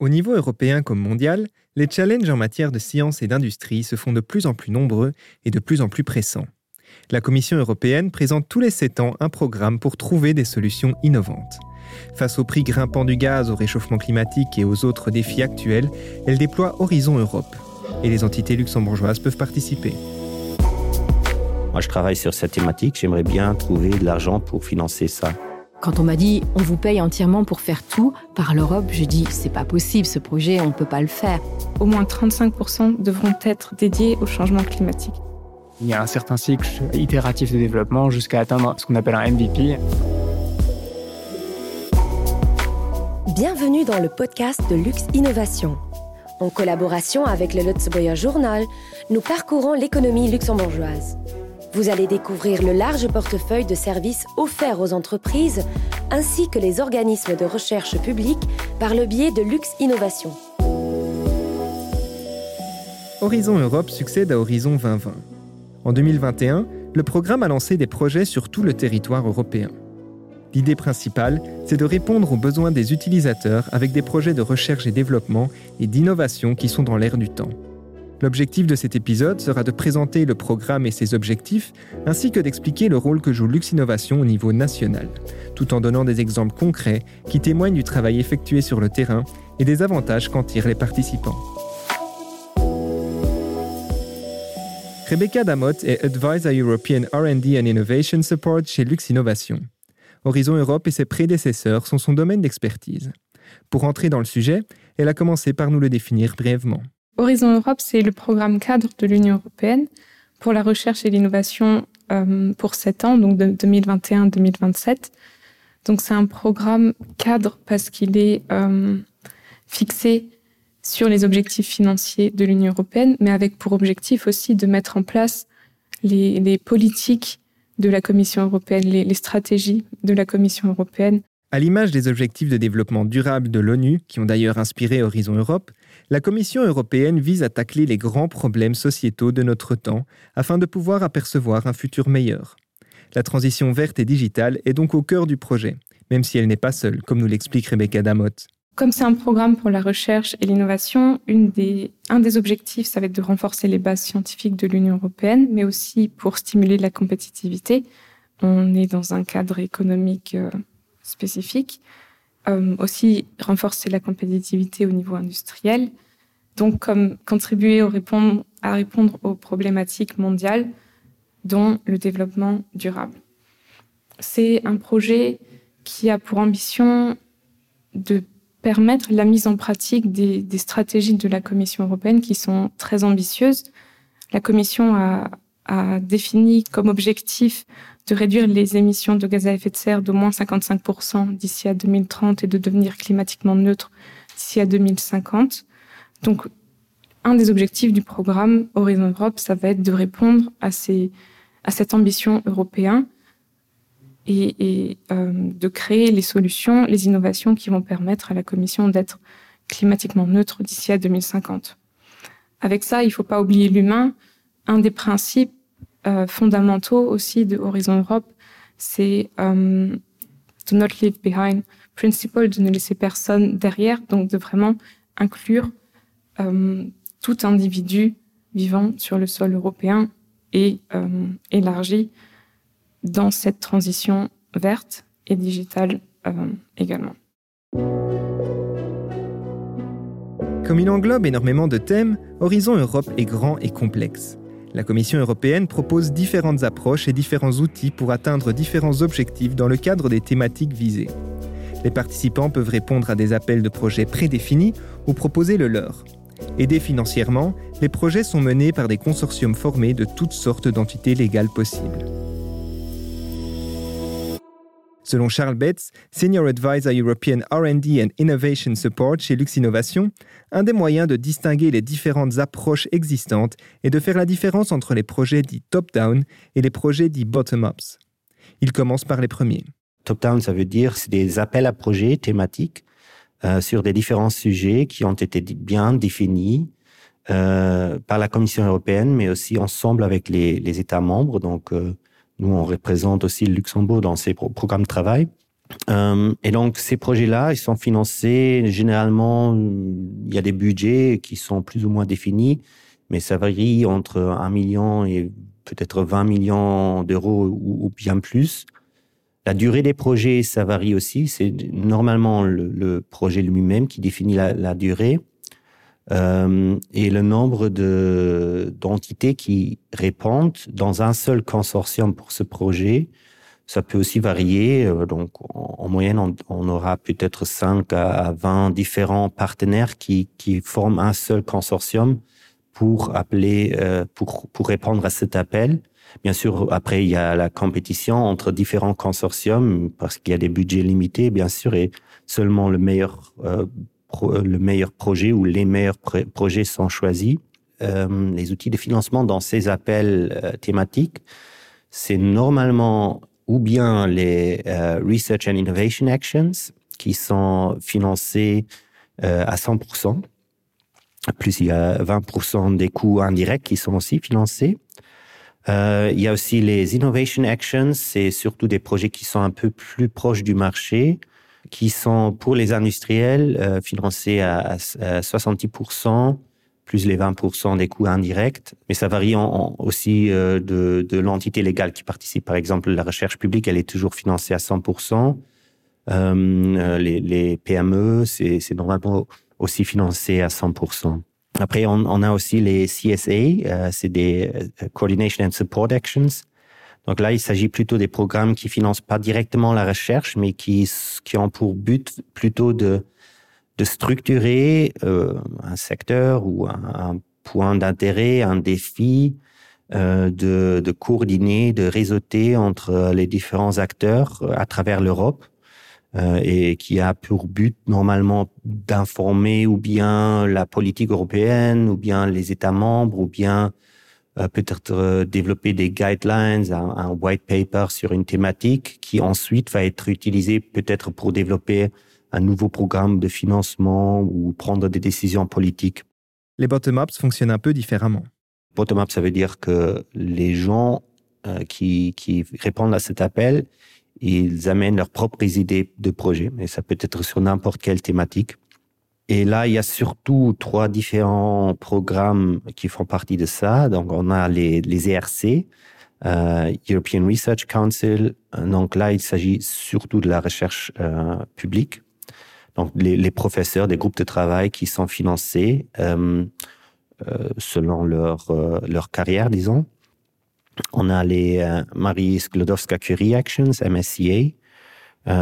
Au niveau européen comme mondial, les challenges en matière de science et d'industrie se font de plus en plus nombreux et de plus en plus pressants. La Commission européenne présente tous les 7 ans un programme pour trouver des solutions innovantes. Face au prix grimpant du gaz, au réchauffement climatique et aux autres défis actuels, elle déploie Horizon Europe. Et les entités luxembourgeoises peuvent participer. Moi, je travaille sur cette thématique. J'aimerais bien trouver de l'argent pour financer ça. Quand on m'a dit on vous paye entièrement pour faire tout par l'Europe, je dis c'est pas possible ce projet, on ne peut pas le faire. Au moins 35% devront être dédiés au changement climatique. Il y a un certain cycle itératif de développement jusqu'à atteindre ce qu'on appelle un MVP. Bienvenue dans le podcast de Luxe Innovation. En collaboration avec le Luxembourg Journal, nous parcourons l'économie luxembourgeoise. Vous allez découvrir le large portefeuille de services offerts aux entreprises ainsi que les organismes de recherche publique par le biais de Luxe Innovation. Horizon Europe succède à Horizon 2020. En 2021, le programme a lancé des projets sur tout le territoire européen. L'idée principale, c'est de répondre aux besoins des utilisateurs avec des projets de recherche et développement et d'innovation qui sont dans l'air du temps. L'objectif de cet épisode sera de présenter le programme et ses objectifs, ainsi que d'expliquer le rôle que joue Lux Innovation au niveau national, tout en donnant des exemples concrets qui témoignent du travail effectué sur le terrain et des avantages qu'en tirent les participants. Rebecca Damot est Advisor European RD and Innovation Support chez Lux Innovation. Horizon Europe et ses prédécesseurs sont son domaine d'expertise. Pour entrer dans le sujet, elle a commencé par nous le définir brièvement. Horizon Europe, c'est le programme cadre de l'Union européenne pour la recherche et l'innovation euh, pour 7 ans, donc de 2021-2027. Donc c'est un programme cadre parce qu'il est euh, fixé sur les objectifs financiers de l'Union européenne, mais avec pour objectif aussi de mettre en place les, politiques de la Commission européenne, les, les stratégies de la Commission européenne. À l'image des objectifs de développement durable de l'ONU, qui ont d'ailleurs inspiré Horizon Europe, la Commission européenne vise à tacler les grands problèmes sociétaux de notre temps afin de pouvoir apercevoir un futur meilleur. La transition verte et digitale est donc au cœur du projet, même si elle n'est pas seule, comme nous l'explique Rebecca Damot. Comme c'est un programme pour la recherche et l'innovation, un des objectifs, ça va être de renforcer les bases scientifiques de l'Union européenne, mais aussi pour stimuler la compétitivité. On est dans un cadre économique euh, spécifique. Euh, aussi renforcer la compétitivité au niveau industriel. Donc, comme contribuer à répondre aux problématiques mondiales, dont le développement durable. C'est un projet qui a pour ambition de permettre la mise en pratique des, des, stratégies de la Commission européenne qui sont très ambitieuses. La Commission a, a défini comme objectif de réduire les émissions de gaz à effet de serre d'au moins 55% d'ici à 2030 et de devenir climatiquement neutre d'ici à 2050. Donc, un des objectifs du programme Horizon Europe, ça va être de répondre à, ces, à cette ambition européenne et, et euh, de créer les solutions, les innovations qui vont permettre à la Commission d'être climatiquement neutre d'ici à 2050. Avec ça, il ne faut pas oublier l'humain. Un des principes fondamentaux aussi de Horizon Europe, c'est euh, not leave behind principle, de ne laisser personne derrière, donc de vraiment inclure euh, tout individu vivant sur le sol européen et euh, élargi dans cette transition verte et digitale euh, également. Comme il englobe énormément de thèmes, Horizon Europe est grand et complexe. La Commission européenne propose différentes approches et différents outils pour atteindre différents objectifs dans le cadre des thématiques visées. Les participants peuvent répondre à des appels de projets prédéfinis ou proposer le leur. Aidés financièrement, les projets sont menés par des consortiums formés de toutes sortes d'entités légales possibles. Selon Charles Betts, Senior Advisor European RD and Innovation Support chez Lux Innovation, un des moyens de distinguer les différentes approches existantes est de faire la différence entre les projets dits top-down et les projets dits bottom-ups. Il commence par les premiers. Top-down, ça veut dire des appels à projets thématiques euh, sur des différents sujets qui ont été bien définis euh, par la Commission européenne, mais aussi ensemble avec les, États membres. Euh, nous, on représente aussi le Luxembourg dans ces pro programmes de travail. Euh, et donc ces projets-là, ils sont financés généralement. Il y a des budgets qui sont plus ou moins définis, mais ça varie entre 1 million et peut-être 20 millions d'euros ou, bien plus. La durée des projets, ça varie aussi. C'est normalement le, projet lui-même qui définit la, durée euh, et le nombre de d'entités qui répondent dans un seul consortium pour ce projet ça peut aussi varier. Euh, donc, en, moyenne, on, aura peut-être 5 à 20 différents partenaires qui, qui forment un seul consortium pour appeler, euh, pour, pour répondre à cet appel. Bien sûr, après, il y a la compétition entre différents consortiums parce qu'il y a des budgets limités, bien sûr, et seulement le meilleur, euh, le meilleur projet ou les meilleurs projets sont choisis. Euh, les outils de financement dans ces appels euh, thématiques, c'est normalement ou bien les euh, Research and Innovation Actions qui sont financés euh, à 100%. Plus il y a 20% des coûts indirects qui sont aussi financés. Euh, il y a aussi les Innovation Actions, c'est surtout des projets qui sont un peu plus proches du marché, qui sont pour les industriels euh, financés à, à 70% plus les 20% des coûts indirects. Mais ça varie aussi euh, de, l'entité légale qui participe. Par exemple, la recherche publique, elle est toujours financée à 100%. Euh, les, PME, c'est normalement aussi financé à 100%. Après, on, a aussi les CSA, c'est des Coordination and Support Actions. Donc là, il s'agit plutôt des programmes qui financent pas directement la recherche, mais qui, qui ont pour but plutôt de de structurer euh, un secteur ou un, point d'intérêt, un défi, euh, de, de, coordonner, de réseauter entre les différents acteurs euh, à travers l'Europe et qui a pour but normalement d'informer ou bien la politique européenne ou bien les États membres ou bien peut-être euh, développer des guidelines, un, un, white paper sur une thématique qui ensuite va être utilisé peut-être pour développer un nouveau programme de financement ou prendre des décisions politiques. Les bottom-ups fonctionnent un peu différemment. Bottom-up, ça veut dire que les gens euh, qui, qui répondent à cet appel, ils amènent leurs propres idées de projet, mais ça peut être sur n'importe quelle thématique. Et là, il y a surtout trois différents programmes qui font partie de ça. Donc, on a les, les ERC, euh, European Research Council. Donc là, il s'agit surtout de la recherche euh, publique donc les, les, professeurs des groupes de travail qui sont financés euh, euh, selon leur, euh, leur carrière, disons. On a les euh, Marie Sklodowska-Curie Actions, MSCA.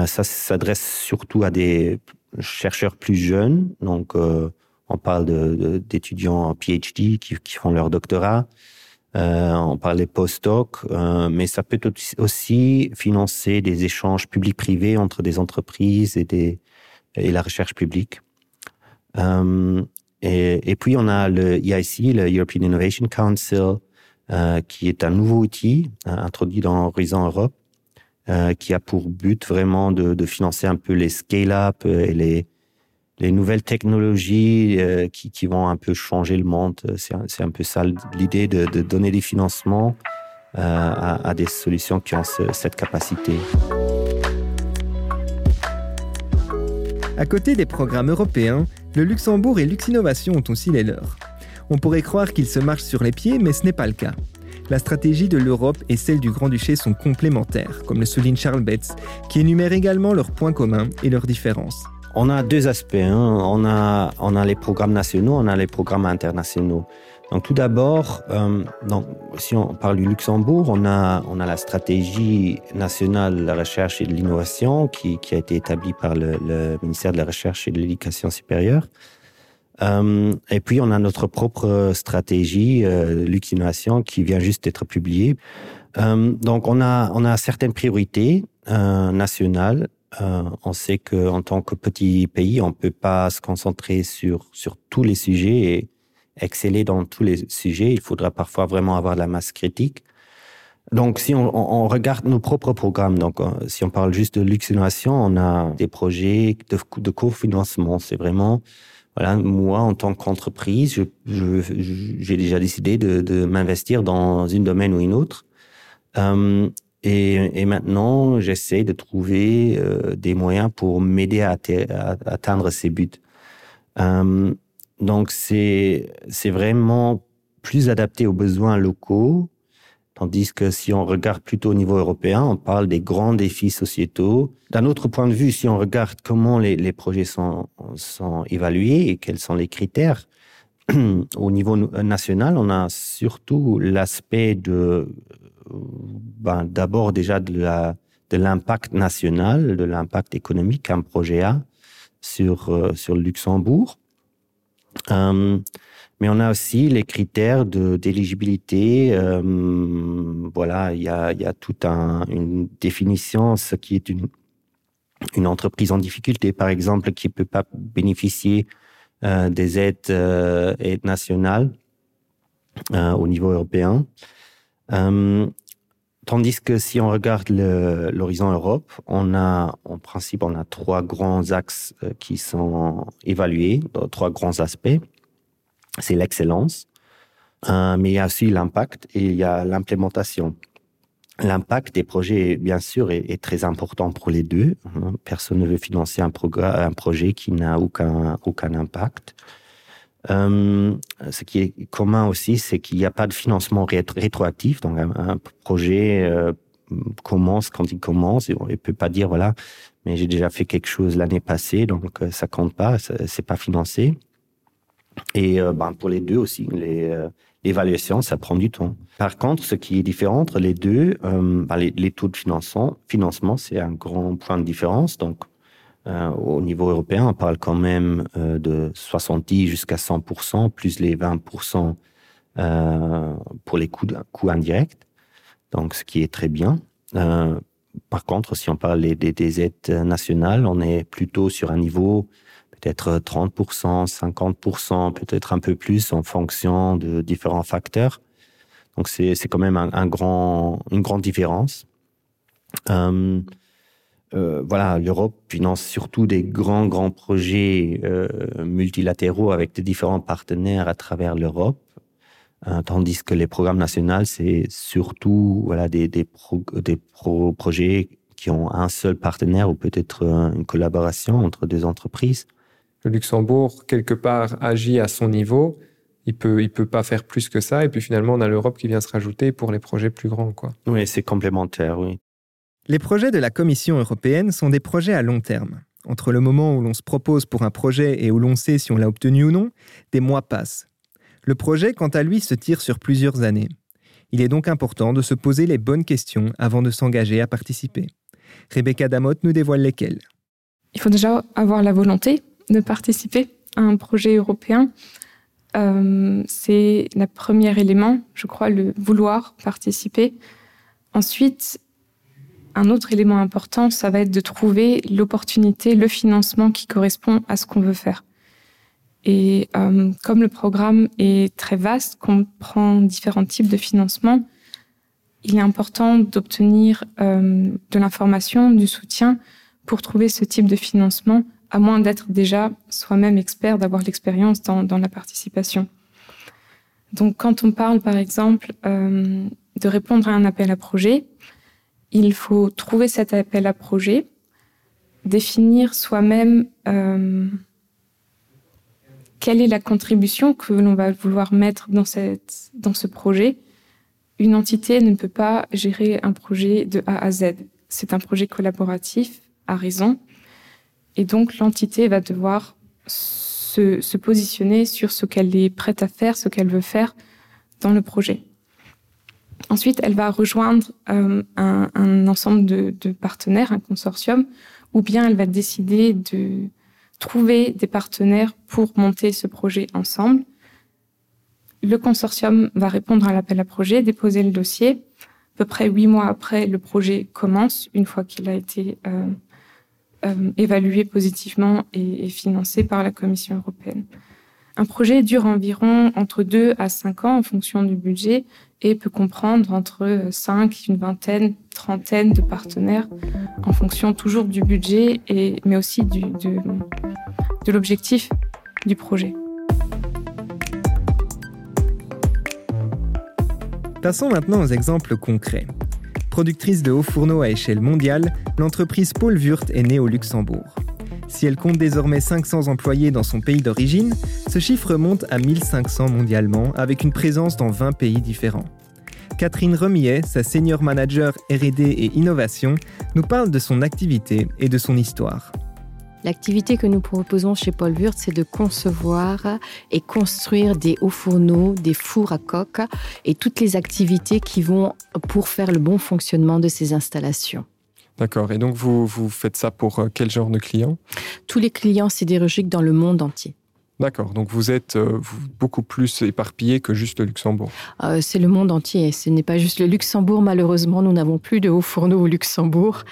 Ça s'adresse surtout à des chercheurs plus jeunes. Donc, on parle d'étudiants de, PhD qui, qui, font leur doctorat. on parle des post-doc, mais ça peut aussi financer des échanges publics-privés entre des entreprises et des, et la recherche publique. Euh, et, et, puis on a le EIC, le European Innovation Council, euh, qui est un nouveau outil euh, introduit dans Horizon Europe, euh, qui a pour but vraiment de, financer un peu les scale-up et les, les nouvelles technologies euh, qui, vont un peu changer le monde. C'est un, peu ça l'idée de, donner des financements euh, à, des solutions qui ont ce, cette capacité. À côté des programmes européens, le Luxembourg et Luxinnovation ont aussi les leurs. On pourrait croire qu'ils se marchent sur les pieds, mais ce n'est pas le cas. La stratégie de l'Europe et celle du Grand-Duché sont complémentaires, comme le souligne Charles Betts, qui énumère également leurs points communs et leurs différences. On a deux aspects. Hein. On, a, on a les programmes nationaux, on a les programmes internationaux. Donc tout d'abord, euh, si on parle du Luxembourg, on a, on a la stratégie nationale de la recherche et de l'innovation qui, a été établie par le, ministère de la Recherche et de l'Éducation supérieure. Euh, et puis on a notre propre stratégie euh, qui vient juste d'être publiée. Euh, donc on a, on a certaines priorités euh, nationales. On sait qu'en tant que petit pays, on peut pas se concentrer sur, sur tous les sujets et exceller dans tous les sujets. Il faudra parfois vraiment avoir la masse critique. Donc, si on, regarde nos propres programmes, donc si on parle juste de luxe on a des projets de, de cofinancement. C'est vraiment, voilà, moi en tant qu'entreprise, j'ai déjà décidé de, m'investir dans une domaine ou une autre. Euh, et, maintenant, j'essaie de trouver des moyens pour m'aider à, atteindre ces buts. donc, c'est vraiment plus adapté aux besoins locaux Tandis que si on regarde plutôt au niveau européen, on parle des grands défis sociétaux. D'un autre point de vue, si on regarde comment les, les projets sont, sont, évalués et quels sont les critères, au niveau national, on a surtout l'aspect de, ben, d'abord déjà de la, de l'impact national, de l'impact économique qu'un projet a sur, euh, sur le Luxembourg. Euh, mais on a aussi les critères d'éligibilité. Euh, voilà, il y a, y a toute un, une définition, ce qui est une, une entreprise en difficulté, par exemple, qui peut pas bénéficier euh, des aides, euh, aides nationales euh, au niveau européen. Euh, tandis que si on regarde l'horizon Europe, on a en principe on a trois grands axes euh, qui sont évalués, trois grands aspects c'est l'excellence, euh, mais il y a aussi l'impact et il y a l'implémentation. L'impact des projets, bien sûr, est, très important pour les deux. Hein. Personne ne veut financer un, un projet qui n'a aucun, aucun impact. Euh, ce qui est commun aussi, c'est qu'il n'y a pas de financement rétroactif. Donc, un, projet euh, commence quand il commence et on ne peut pas dire, voilà, mais j'ai déjà fait quelque chose l'année passée, donc ça compte pas, c'est pas financé. Et euh, ben, pour les deux aussi, euh, l'évaluation, ça prend du temps. Par contre, ce qui est différent entre les deux, euh, ben, les, taux de financement, financement c'est un grand point de différence. Donc, au niveau européen, on parle quand même de 70 jusqu'à 100%, plus les 20% pour les coûts, coûts indirects. Donc, ce qui est très bien. par contre, si on parle des aides nationales, on est plutôt sur un niveau peut-être 30%, 50%, peut-être un peu plus en fonction de différents facteurs. Donc c'est quand même un, grand, une grande différence. Euh, euh, voilà, l'Europe finance surtout des grands, grands projets euh, multilatéraux avec des différents partenaires à travers l'Europe, euh, tandis que les programmes nationaux, c'est surtout voilà, des, des, pro, des pro projets qui ont un seul partenaire ou peut-être une collaboration entre deux entreprises le Luxembourg, quelque part, agit à son niveau. Il peut, il peut pas faire plus que ça. Et puis finalement, on a l'Europe qui vient se rajouter pour les projets plus grands. Quoi. Oui, c'est complémentaire, oui. Les projets de la Commission européenne sont des projets à long terme. Entre le moment où l'on se propose pour un projet et où l'on sait si on l'a obtenu ou non, des mois passent. Le projet, quant à lui, se tire sur plusieurs années. Il est donc important de se poser les bonnes questions avant de s'engager à participer. Rebecca Damot nous dévoile lesquelles. Il faut déjà avoir la volonté de participer à un projet européen. Euh, c'est le premier élément, je crois, le vouloir participer. Ensuite, un autre élément important, ça va être de trouver l'opportunité, le financement qui correspond à ce qu'on veut faire. Et euh, comme le programme est très vaste, comprend différents types de financement, il est important d'obtenir euh, de l'information, du soutien pour trouver ce type de financement à moins d'être déjà soi-même expert, d'avoir l'expérience dans, dans, la participation. Donc quand on parle par exemple euh, de répondre à un appel à projet, il faut trouver cet appel à projet, définir soi-même euh, quelle est la contribution que l'on va vouloir mettre dans, cette, dans ce projet. Une entité ne peut pas gérer un projet de A à Z. C'est un projet collaboratif, à raison, et donc, l'entité va devoir se, se, positionner sur ce qu'elle est prête à faire, ce qu'elle veut faire dans le projet. Ensuite, elle va rejoindre euh, un, un, ensemble de, de, partenaires, un consortium, ou bien elle va décider de trouver des partenaires pour monter ce projet ensemble. Le consortium va répondre à l'appel à projet, déposer le dossier. À peu près huit mois après, le projet commence, une fois qu'il a été euh, euh, évalué positivement et, financé par la Commission européenne. Un projet dure environ entre 2 à 5 ans en fonction du budget et peut comprendre entre 5, une vingtaine, trentaine de partenaires en fonction toujours du budget, et, mais aussi du, de l'objectif du projet. Passons maintenant aux exemples concrets. Productrice de hauts fourneaux à échelle mondiale, l'entreprise Paul Wurt est née au Luxembourg. Si elle compte désormais 500 employés dans son pays d'origine, ce chiffre monte à 1500 mondialement avec une présence dans 20 pays différents. Catherine Remillet, sa senior manager RD et innovation, nous parle de son activité et de son histoire. L'activité que nous proposons chez Paul Wurt, c'est de concevoir et construire des hauts fourneaux, des fours à coque et toutes les activités qui vont pour faire le bon fonctionnement de ces installations. D'accord. Et donc, vous, vous faites ça pour euh, quel genre de clients? Tous les clients sidérurgiques dans le monde entier. D'accord, donc vous êtes euh, beaucoup plus éparpillé que juste le Luxembourg. Euh, c'est le monde entier, ce n'est pas juste le Luxembourg. Malheureusement, nous n'avons plus de hauts fourneaux au Luxembourg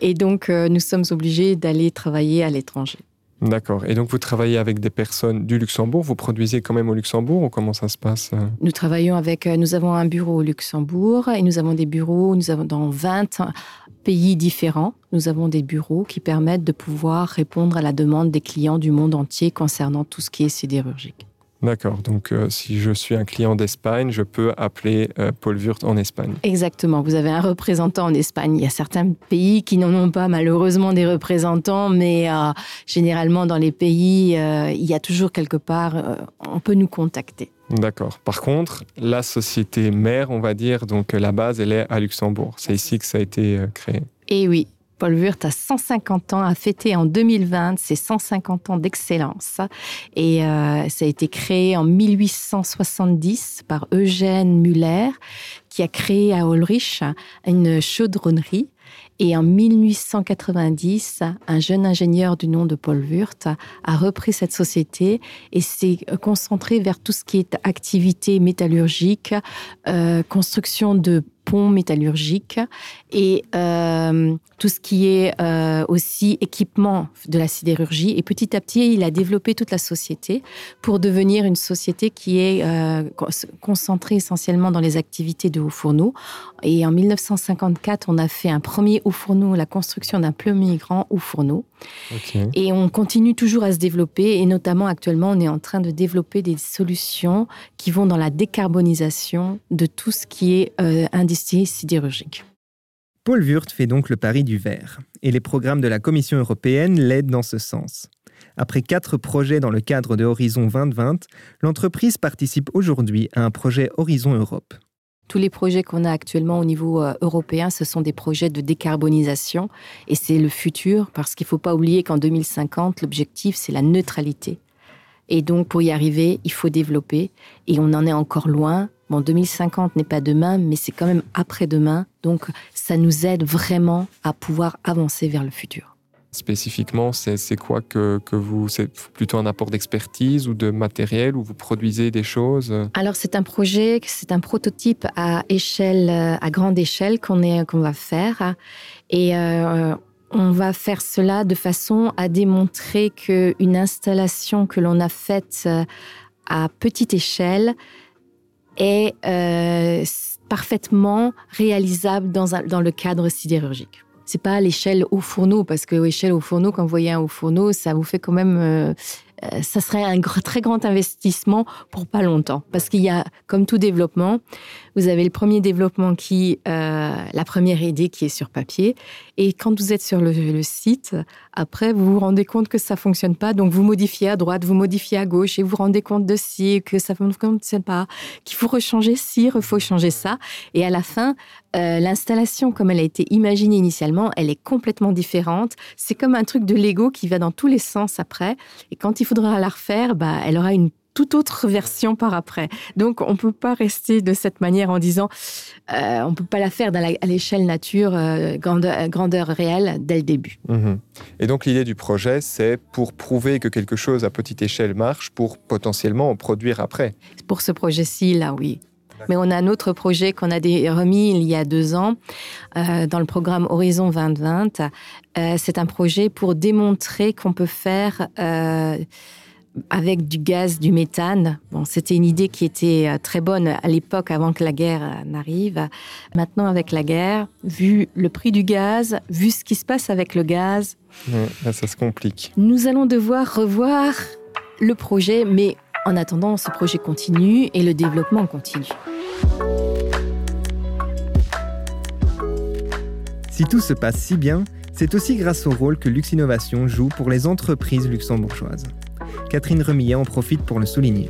et donc nous sommes obligés d'aller travailler à l'étranger. D'accord. Et donc vous travaillez avec des personnes du Luxembourg, vous produisez quand même au Luxembourg ou comment ça se passe Nous travaillons avec, nous avons un bureau au Luxembourg et nous avons des bureaux, nous avons dans 20 pays différents, nous avons des bureaux qui permettent de pouvoir répondre à la demande des clients du monde entier concernant tout ce qui est sidérurgique. D'accord, donc euh, si je suis un client d'Espagne, je peux appeler euh, Paul Wurt en Espagne. Exactement, vous avez un représentant en Espagne. Il y a certains pays qui n'en ont pas malheureusement des représentants, mais euh, généralement dans les pays, il y a toujours quelque part, on peut nous contacter. D'accord. Par contre, la société mère, on va dire, donc la base, elle est à Luxembourg. C'est ici que ça a été créé. Et oui, Paul Wurt a 150 ans, a fêté en 2020 ses 150 ans d'excellence. Et euh, ça a été créé en 1870 par Eugène Muller, qui a créé à Ulrich une chaudronnerie et en 1890, un jeune ingénieur du nom de Paul Wurt a repris cette société et s'est concentré vers tout ce qui est activité métallurgique, euh, construction de ponts métallurgiques et euh, tout ce qui est euh, aussi équipement de la sidérurgie. Et petit à petit, il a développé toute la société pour devenir une société qui est euh, concentrée essentiellement dans les activités de hauts fourneaux. Et en 1954, on a fait un premier haut fourneau, la construction d'un premier grand haut fourneau. Et on continue toujours à se développer et notamment actuellement, on est en train de développer des solutions qui vont dans la décarbonisation de tout ce qui est euh, industrie sidérurgique. Paul Wurt fait donc le pari du verre et les programmes de la Commission européenne l'aident dans ce sens. Après quatre projets dans le cadre de Horizon 2020, l'entreprise participe aujourd'hui à un projet Horizon Europe. Tous les projets qu'on a actuellement au niveau euh, européen, ce sont des projets de décarbonisation et c'est le futur parce qu'il ne faut pas oublier qu'en 2050, l'objectif, c'est la neutralité. Et donc, pour y arriver, il faut développer et on en est encore loin. Bon, 2050 n'est pas demain, mais c'est quand même après-demain. Donc, ça nous aide vraiment à pouvoir avancer vers le futur. Spécifiquement, c'est quoi que, que vous C'est plutôt un apport d'expertise ou de matériel où vous produisez des choses? Alors c'est un projet, c'est un prototype à échelle, à grande échelle qu'on qu'on va faire et euh, on va faire cela de façon à démontrer qu'une installation que l'on a faite euh, à petite échelle est euh, parfaitement réalisable dans, le cadre sidérurgique c'est pas l'échelle au fourneau parce que l'échelle au fourneau quand vous voyez un au fourneau ça vous fait quand même euh, euh, ça serait un très grand investissement pour pas longtemps. Parce qu'il y a, comme tout développement, vous avez le premier développement qui, euh, la première idée qui est sur papier. Et quand vous êtes sur le, site, après, vous vous rendez compte que ça fonctionne pas. Donc, vous modifiez à droite, vous modifiez à gauche et vous vous rendez compte de ci, que ça ne fonctionne pas, qu'il faut rechanger ci, il faut changer ça. Et à la fin, euh, l'installation, comme elle a été imaginée initialement, elle est complètement différente. C'est comme un truc de Lego qui va dans tous les sens après. Et quand il faudra la refaire, bah, elle aura une toute autre version par après. Donc, on ne peut pas rester de cette manière en disant euh, on ne peut pas la faire à l'échelle nature, euh, grandeur, réelle, dès le début. Mhm. Et donc, l'idée du projet, c'est pour prouver que quelque chose à petite échelle marche, pour potentiellement en produire après. Pour ce projet-ci, là, oui. Mais on a un autre projet qu'on a remis il y a deux ans euh, dans le programme Horizon 2020. c'est un projet pour démontrer qu'on peut faire avec du gaz, du méthane. Bon, c'était une idée qui était euh, très bonne à l'époque avant que la guerre euh, n'arrive. Maintenant, avec la guerre, vu le prix du gaz, vu ce qui se passe avec le gaz, ça se complique. Nous allons devoir revoir le projet, mais en attendant, ce projet continue et le développement continue. Si tout se passe si bien, c'est aussi grâce au rôle que Lux Innovation joue pour les entreprises luxembourgeoises. Catherine Remillet en profite pour le souligner.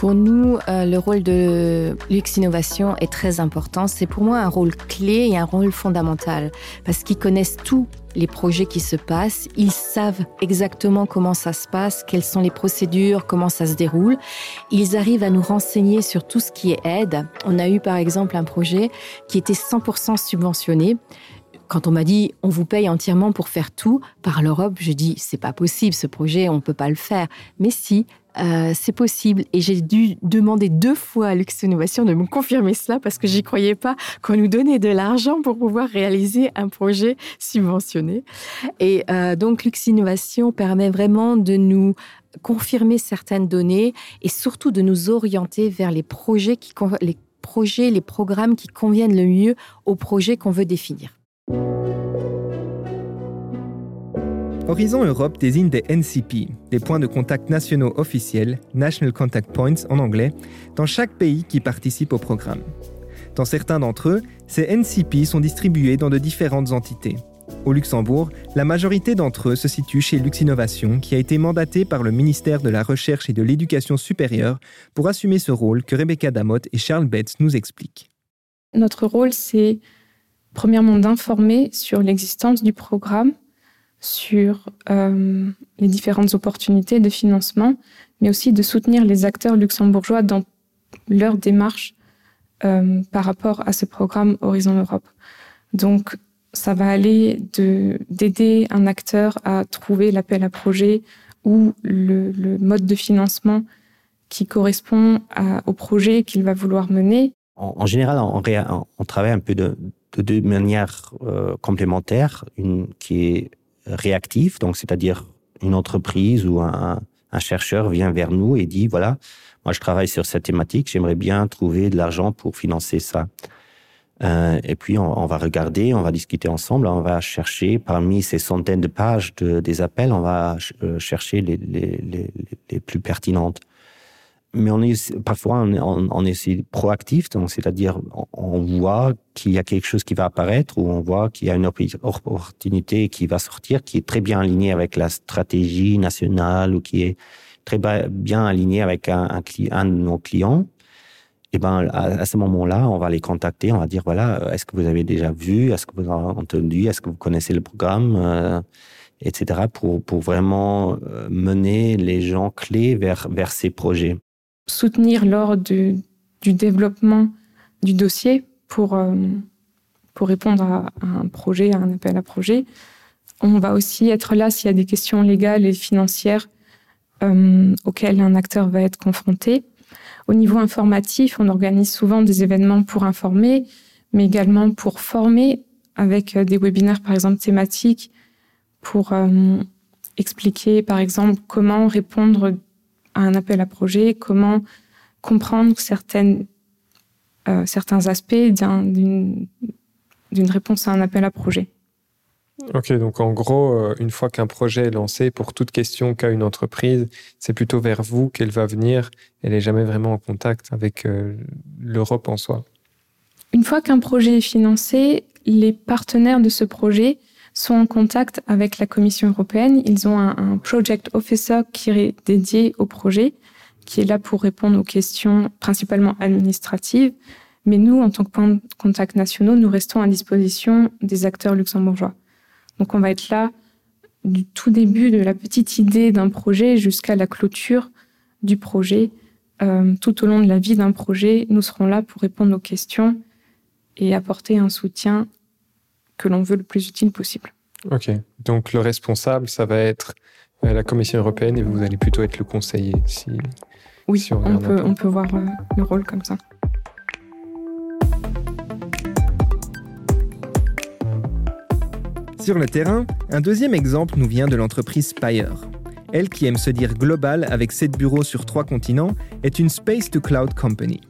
Pour nous, euh, le rôle de Lux Innovation est très important. C'est pour moi un rôle clé et un rôle fondamental parce qu'ils connaissent tous les projets qui se passent. Ils savent exactement comment ça se passe, quelles sont les procédures, comment ça se déroule. Ils arrivent à nous renseigner sur tout ce qui est aide. On a eu par exemple un projet qui était 100% subventionné quand on m'a dit on vous paye entièrement pour faire tout par l'Europe, je dis c'est pas possible ce projet, on peut pas le faire. Mais si, euh, c'est possible. Et j'ai dû demander deux fois à Lux Innovation de me confirmer cela parce que j'y croyais pas qu'on nous donnait de l'argent pour pouvoir réaliser un projet subventionné. Et euh, donc Lux Innovation permet vraiment de nous confirmer certaines données et surtout de nous orienter vers les projets les projets, les programmes qui conviennent le mieux au projet qu'on veut définir. Horizon Europe désigne des NCP, des points de contact nationaux officiels, National Contact Points en anglais, dans chaque pays qui participe au programme. Dans certains d'entre eux, ces NCP sont distribués dans de différentes entités. Au Luxembourg, la majorité d'entre eux se situent chez Lux Innovation, qui a été mandaté par le ministère de la Recherche et de l'Éducation supérieure pour assumer ce rôle que Rebecca Damotte et Charles Betts nous expliquent. Notre rôle, c'est premièrement d'informer sur l'existence du programme, sur euh, les différentes opportunités de financement, mais aussi de soutenir les acteurs luxembourgeois dans leur démarche euh, par rapport à ce programme Horizon Europe. Donc, ça va aller d'aider un acteur à trouver l'appel à projet ou le, mode de financement qui correspond au projet qu'il va vouloir mener. En, général, on, travaille un peu de, de deux manières euh, complémentaires. Une qui est réactif, donc c'est-à-dire une entreprise ou un, un, chercheur vient vers nous et dit voilà, moi je travaille sur cette thématique, j'aimerais bien trouver de l'argent pour financer ça. Euh, et puis on, on, va regarder, on va discuter ensemble, on va chercher parmi ces centaines de pages de, des appels, on va euh, chercher les, les, les plus pertinentes mais on est parfois on, on, on est proactif, donc c'est-à-dire on voit qu'il y a quelque chose qui va apparaître ou on voit qu'il y a une opportunité qui va sortir qui est très bien alignée avec la stratégie nationale ou qui est très bien alignée avec un, un, un de nos clients. Et ben à, à ce moment-là, on va les contacter, on va dire voilà, est-ce que vous avez déjà vu, est-ce que vous avez entendu, est-ce que vous connaissez le programme, euh, etc. pour pour vraiment euh, mener les gens clés vers vers ces projets soutenir lors du, développement du dossier pour, euh, pour répondre à, un projet, à un appel à projet. On va aussi être là s'il y a des questions légales et financières euh, auxquelles un acteur va être confronté. Au niveau informatif, on organise souvent des événements pour informer, mais également pour former avec euh, des webinaires, par exemple, thématiques, pour expliquer, par exemple, comment répondre à un appel à projet, comment comprendre certaines, euh, certains aspects d'une réponse à un appel à projet. Ok, donc en gros, euh, une fois qu'un projet est lancé, pour toute question qu'a une entreprise, c'est plutôt vers vous qu'elle va venir. Elle n'est jamais vraiment en contact avec euh, l'Europe en soi. Une fois qu'un projet est financé, les partenaires de ce projet sont en contact avec la Commission européenne. Ils ont un, project officer qui est dédié au projet, qui est là pour répondre aux questions principalement administratives. Mais nous, en tant que points de contact nationaux, nous restons à disposition des acteurs luxembourgeois. Donc on va être là du tout début de la petite idée d'un projet jusqu'à la clôture du projet. Euh, tout au long de la vie d'un projet, nous serons là pour répondre aux questions et apporter un soutien que l'on veut le plus utile possible. Ok, donc le responsable, ça va être euh, la Commission européenne et vous allez plutôt être le conseiller. Si, oui, si on, on, peut, on peut voir euh, le rôle comme ça. Sur le terrain, un deuxième exemple nous vient de l'entreprise Spire. Elle, qui aime se dire globale avec sept bureaux sur trois continents, est une Space to Cloud Company.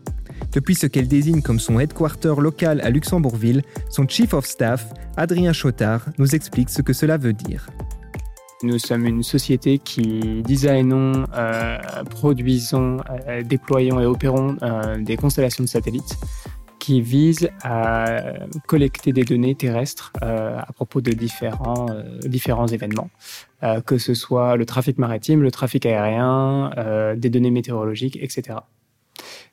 Depuis ce qu'elle désigne comme son headquarter local à Luxembourgville, son Chief of Staff, Adrien Chotard, nous explique ce que cela veut dire. Nous sommes une société qui designons, euh, produisons, euh, déployons et opérons euh, des constellations de satellites. qui vise à collecter des données terrestres à propos de différents événements, que ce soit le trafic maritime, le trafic aérien, des données météorologiques, etc.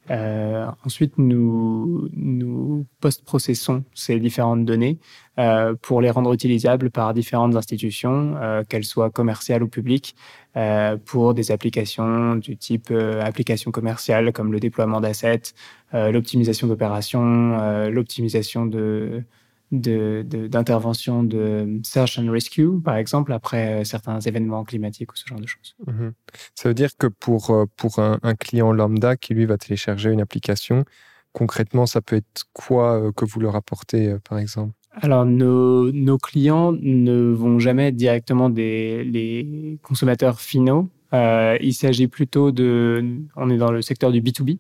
Euh, ensuite, nous, nous post-processons ces différentes données euh, pour les rendre utilisables par différentes institutions, euh, qu'elles soient commerciales ou publiques, euh, pour des applications du type euh, applications commerciales comme le déploiement d'assets, euh, l'optimisation d'opérations, l'optimisation de, d'intervention de, de, search and rescue, par exemple, après euh, certains événements climatiques ou ce genre de choses. Mmh. Ça veut dire que pour, euh, pour un, un, client lambda qui, lui, va télécharger une application, concrètement, ça peut être quoi euh, que vous leur apportez, par exemple? Alors, nos, nos, clients ne vont jamais être directement des les consommateurs finaux. Euh, il s'agit plutôt de... On est dans le secteur du B2B.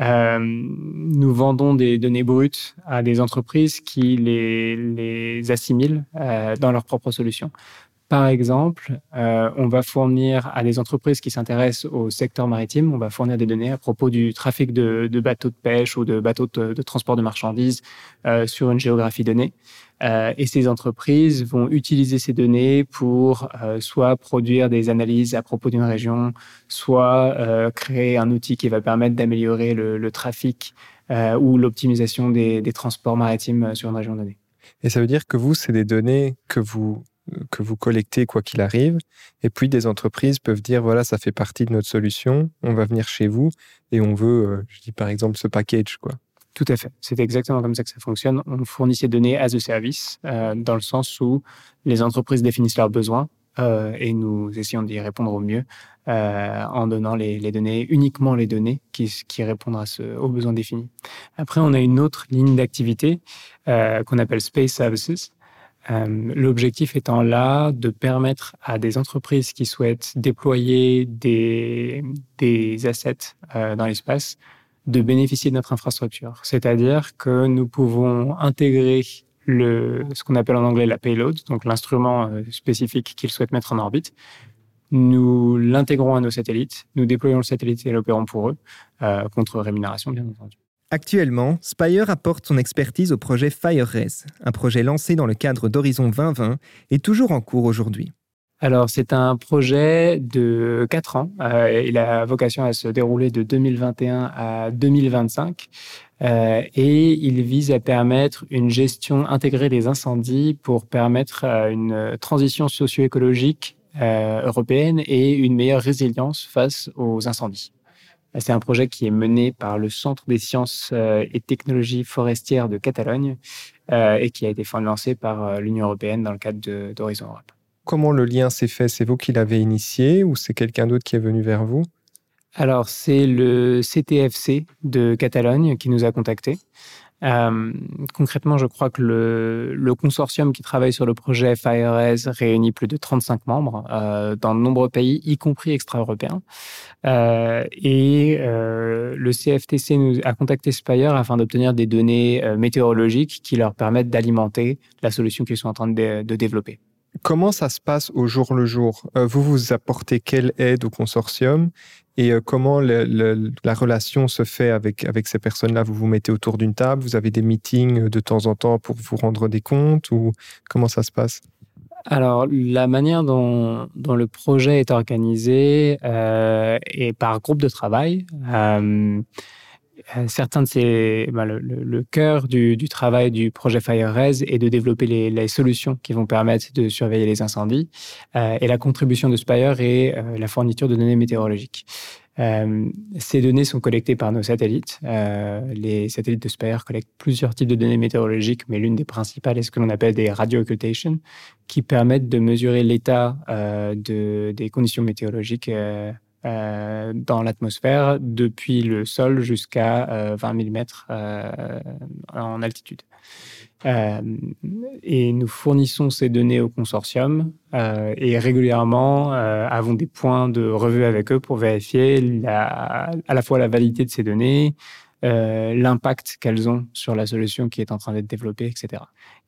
Euh, nous vendons des données brutes à des entreprises qui les, assimilent euh, dans leurs propres solutions. Par exemple, euh, on va fournir à des entreprises qui s'intéressent au secteur maritime, on va fournir des données à propos du trafic de, bateaux de pêche ou de bateaux de, transport de marchandises sur une géographie donnée. Euh, et ces entreprises vont utiliser ces données pour euh, soit produire des analyses à propos d'une région, soit euh, créer un outil qui va permettre d'améliorer le, trafic ou l'optimisation des, des transports maritimes sur une région donnée. Et ça veut dire que vous, c'est des données que vous que vous collectez quoi qu'il arrive. Et puis des entreprises peuvent dire voilà, ça fait partie de notre solution, on va venir chez vous et on veut, je dis par exemple, ce package. quoi. Tout à fait. C'est exactement comme ça que ça fonctionne. On fournit ces données as a service, euh, dans le sens où les entreprises définissent leurs besoins euh, et nous essayons d'y répondre au mieux euh, en donnant les, les, données, uniquement les données qui, qui répondent ce, aux besoins définis. Après, on a une autre ligne d'activité euh, qu'on appelle Space Services. Euh, L'objectif étant là de permettre à des entreprises qui souhaitent déployer des, des assets euh, dans l'espace de bénéficier de notre infrastructure. C'est-à-dire que nous pouvons intégrer le, ce qu'on appelle en anglais la payload, donc l'instrument euh, spécifique qu'ils souhaitent mettre en orbite. Nous l'intégrons à nos satellites, nous déployons le satellite et l'opérons pour eux, euh, contre rémunération bien entendu. Actuellement, Spire apporte son expertise au projet FireRes, un projet lancé dans le cadre d'Horizon 2020 et toujours en cours aujourd'hui. Alors, c'est un projet de 4 ans. Euh, il a vocation à se dérouler de 2021 à 2025. Euh, et il vise à permettre une gestion intégrée des incendies pour permettre euh, une transition socio-écologique euh, européenne et une meilleure résilience face aux incendies. C'est un projet qui est mené par le Centre des sciences euh, et technologies forestières de Catalogne et qui a été financé par l'Union européenne dans le cadre d'Horizon Europe. Comment le lien s'est fait? C'est vous qui l'avez initié ou c'est quelqu'un d'autre qui est venu vers vous? Alors, c'est le CTFC de Catalogne qui nous a contactés. Euh, concrètement, je crois que le, consortium qui travaille sur le projet FIRES réunit plus de 35 membres euh, dans de nombreux pays, y compris extra-européens. Euh, et le CFTC nous a contacté Spire afin d'obtenir des données météorologiques qui leur permettent d'alimenter la solution qu'ils sont en train de développer. Comment ça se passe au jour le jour? Euh, Vous vous apportez quelle aide au consortium? Et euh, comment la relation se fait avec, avec ces personnes-là? Vous vous mettez autour d'une table, vous avez des meetings de temps en temps pour vous rendre des comptes ou comment ça se passe? Alors, la manière dont, le projet est organisé euh, est par groupe de travail. Euh, certains de ces, ben, le, le, cœur du, travail du projet FireRes est de développer les, solutions qui vont permettre de surveiller les incendies. Euh, et la contribution de Spire est euh, la fourniture de données météorologiques. Euh, ces données sont collectées par nos satellites. Euh, les satellites de Spire collectent plusieurs types de données météorologiques, mais l'une des principales est ce que l'on appelle des radio occultation, qui permettent de mesurer l'état euh, de, des conditions météorologiques euh, dans l'atmosphère depuis le sol jusqu'à euh, 20 000 mètres en altitude. Euh, et nous fournissons ces données au consortium euh, et régulièrement avons des points de revue avec eux pour vérifier à la fois la validité de ces données, euh, l'impact qu'elles ont sur la solution qui est en train d'être développée, etc.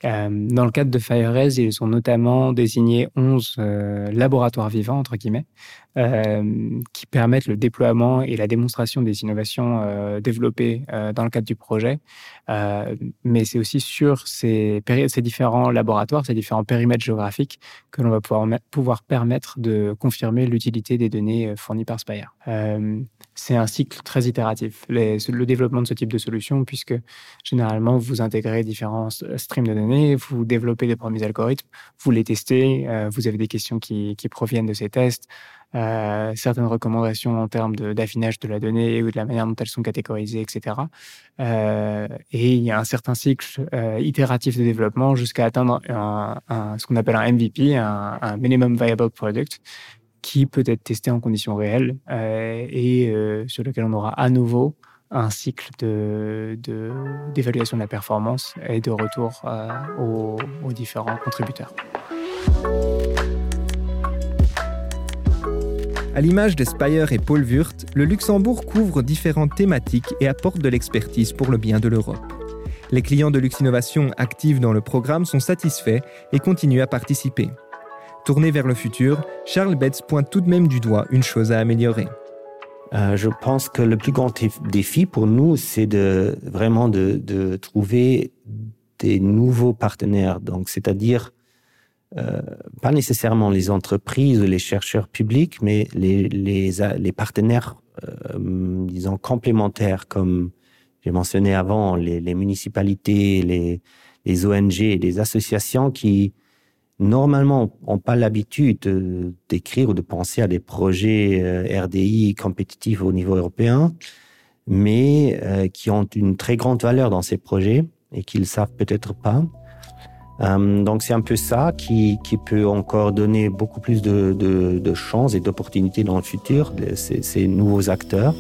Euh, dans le cadre de FireRes, ils ont notamment désigné 11 euh, laboratoires vivants, entre guillemets, qui permettent le déploiement et la démonstration des innovations développées dans le cadre du projet. mais c'est aussi sur ces, ces, différents laboratoires, ces différents périmètres géographiques que l'on va pouvoir, pouvoir permettre de confirmer l'utilité des données fournies par Spire c'est un cycle très itératif, le développement de ce type de solution, puisque généralement, vous intégrez différents streams de données, vous développez des premiers algorithmes, vous les testez, euh, vous avez des questions qui, proviennent de ces tests, euh, certaines recommandations en termes d'affinage de, la donnée ou de la manière dont elles sont catégorisées, etc. Euh, et il y a un certain cycle itératif de développement jusqu'à atteindre ce qu'on appelle un MVP, un Minimum Viable Product, qui peut être testé en conditions réelles euh, et euh, sur lequel on aura à nouveau un cycle d'évaluation de, de, la performance et de retour euh, aux, différents contributeurs. À l'image de Spire et Paul Wurt, le Luxembourg couvre différentes thématiques et apporte de l'expertise pour le bien de l'Europe. Les clients de Luxinnovation actifs dans le programme sont satisfaits et continuent à participer. Tourné vers le futur, Charles Betts pointe tout de même du doigt une chose à améliorer. Euh, je pense que le plus grand défi pour nous, c'est de vraiment de, trouver des nouveaux partenaires. Donc, c'est-à-dire euh, pas nécessairement les entreprises ou les chercheurs publics, mais les, partenaires, euh, disons, complémentaires, comme j'ai mentionné avant, les, municipalités, les, ONG les associations qui, normalement, n'ont pas l'habitude d'écrire ou de penser à des projets euh, RDI compétitifs au niveau européen, mais euh, qui ont une très grande valeur dans ces projets et qu'ils savent peut-être pas. Euh, donc c'est un peu ça qui, qui, peut encore donner beaucoup plus de, de, de chances et d'opportunités dans le futur, ces, ces nouveaux acteurs.